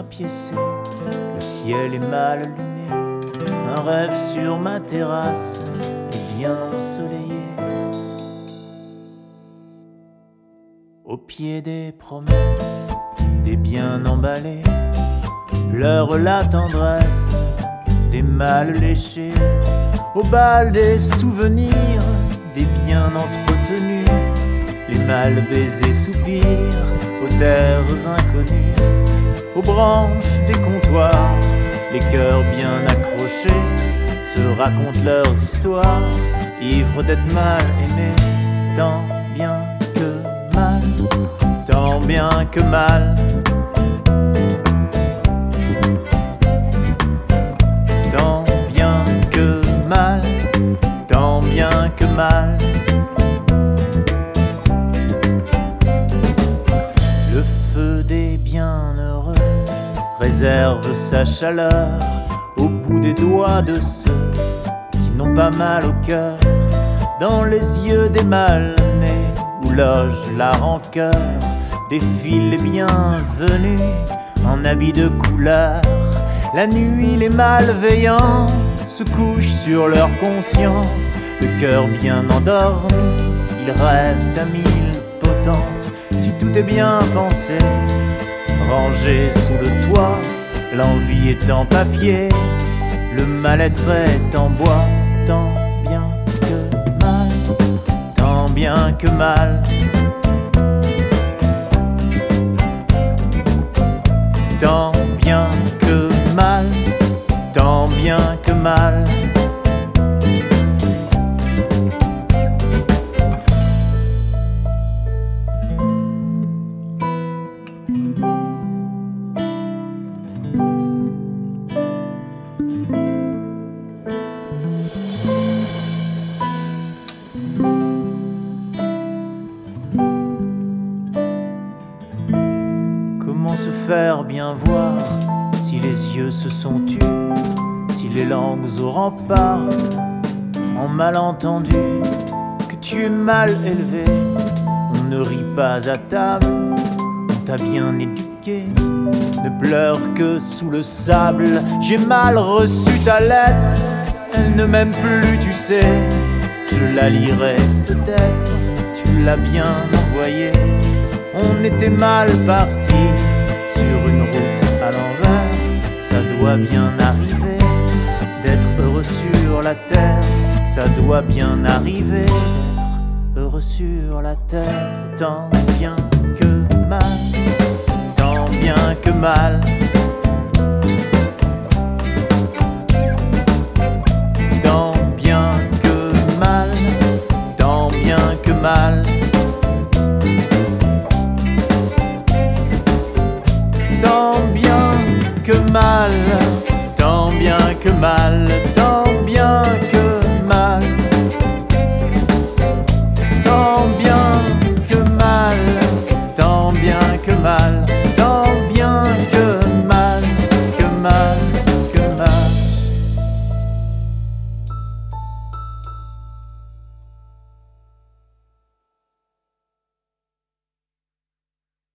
acquiescer. Le ciel est mal luné, un rêve sur ma terrasse est bien ensoleillé. Au pied des promesses, des biens emballés, pleure la tendresse des mâles léchés. Au bal des souvenirs, des biens entretenus, les mâles baisés soupirent aux terres inconnues, aux branches des comptoirs, les cœurs bien accrochés se racontent leurs histoires, ivres d'être mal aimés, tant bien que mal, tant bien que mal. Réserve sa chaleur au bout des doigts de ceux qui n'ont pas mal au cœur, dans les yeux des mal-nés où loge la rancœur, défilent les bienvenus en habits de couleur. La nuit, les malveillants se couchent sur leur conscience, le cœur bien endormi, ils rêvent à mille potences. Si tout est bien pensé, rangé sous le toit, l'envie est en papier, le mal-être est en bois, tant bien que mal, tant bien que mal. Tant bien que mal, tant bien que mal. Se faire bien voir si les yeux se sont tus, si les langues au rempart ont mal entendu que tu es mal élevé, on ne rit pas à table, on t'a bien éduqué, ne pleure que sous le sable, j'ai mal reçu ta lettre, elle ne m'aime plus, tu sais, je la lirai peut-être, tu l'as bien envoyée. On était mal parti sur une route à l'envers. Ça doit bien arriver d'être heureux sur la terre. Ça doit bien arriver d'être heureux sur la terre. Tant bien que mal, tant bien que mal. Tant bien que mal, tant bien que mal. Tant bien que mal, tant bien que mal, tant